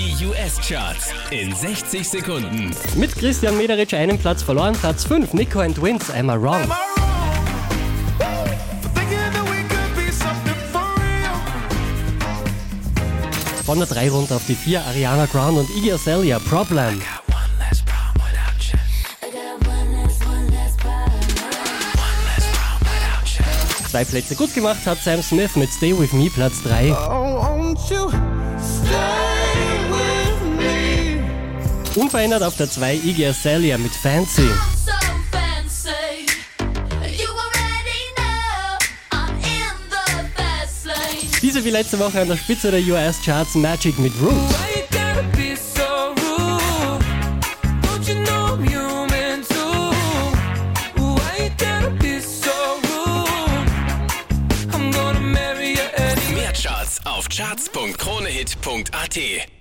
Die US-Charts in 60 Sekunden. Mit Christian Mederich einen Platz verloren, Platz 5, Nico and Wins, I'm a Wrong. Von der 3 runter auf die 4, Ariana Grande und Iggy Azalea, Problem. Zwei Plätze gut gemacht hat Sam Smith mit Stay With Me, Platz 3. Unverändert auf der 2 Iggy Azalea mit Fancy. Diese wie letzte Woche an der Spitze der US-Charts Magic mit Roots. Anyway. Mehr Charts auf charts.kronehit.at.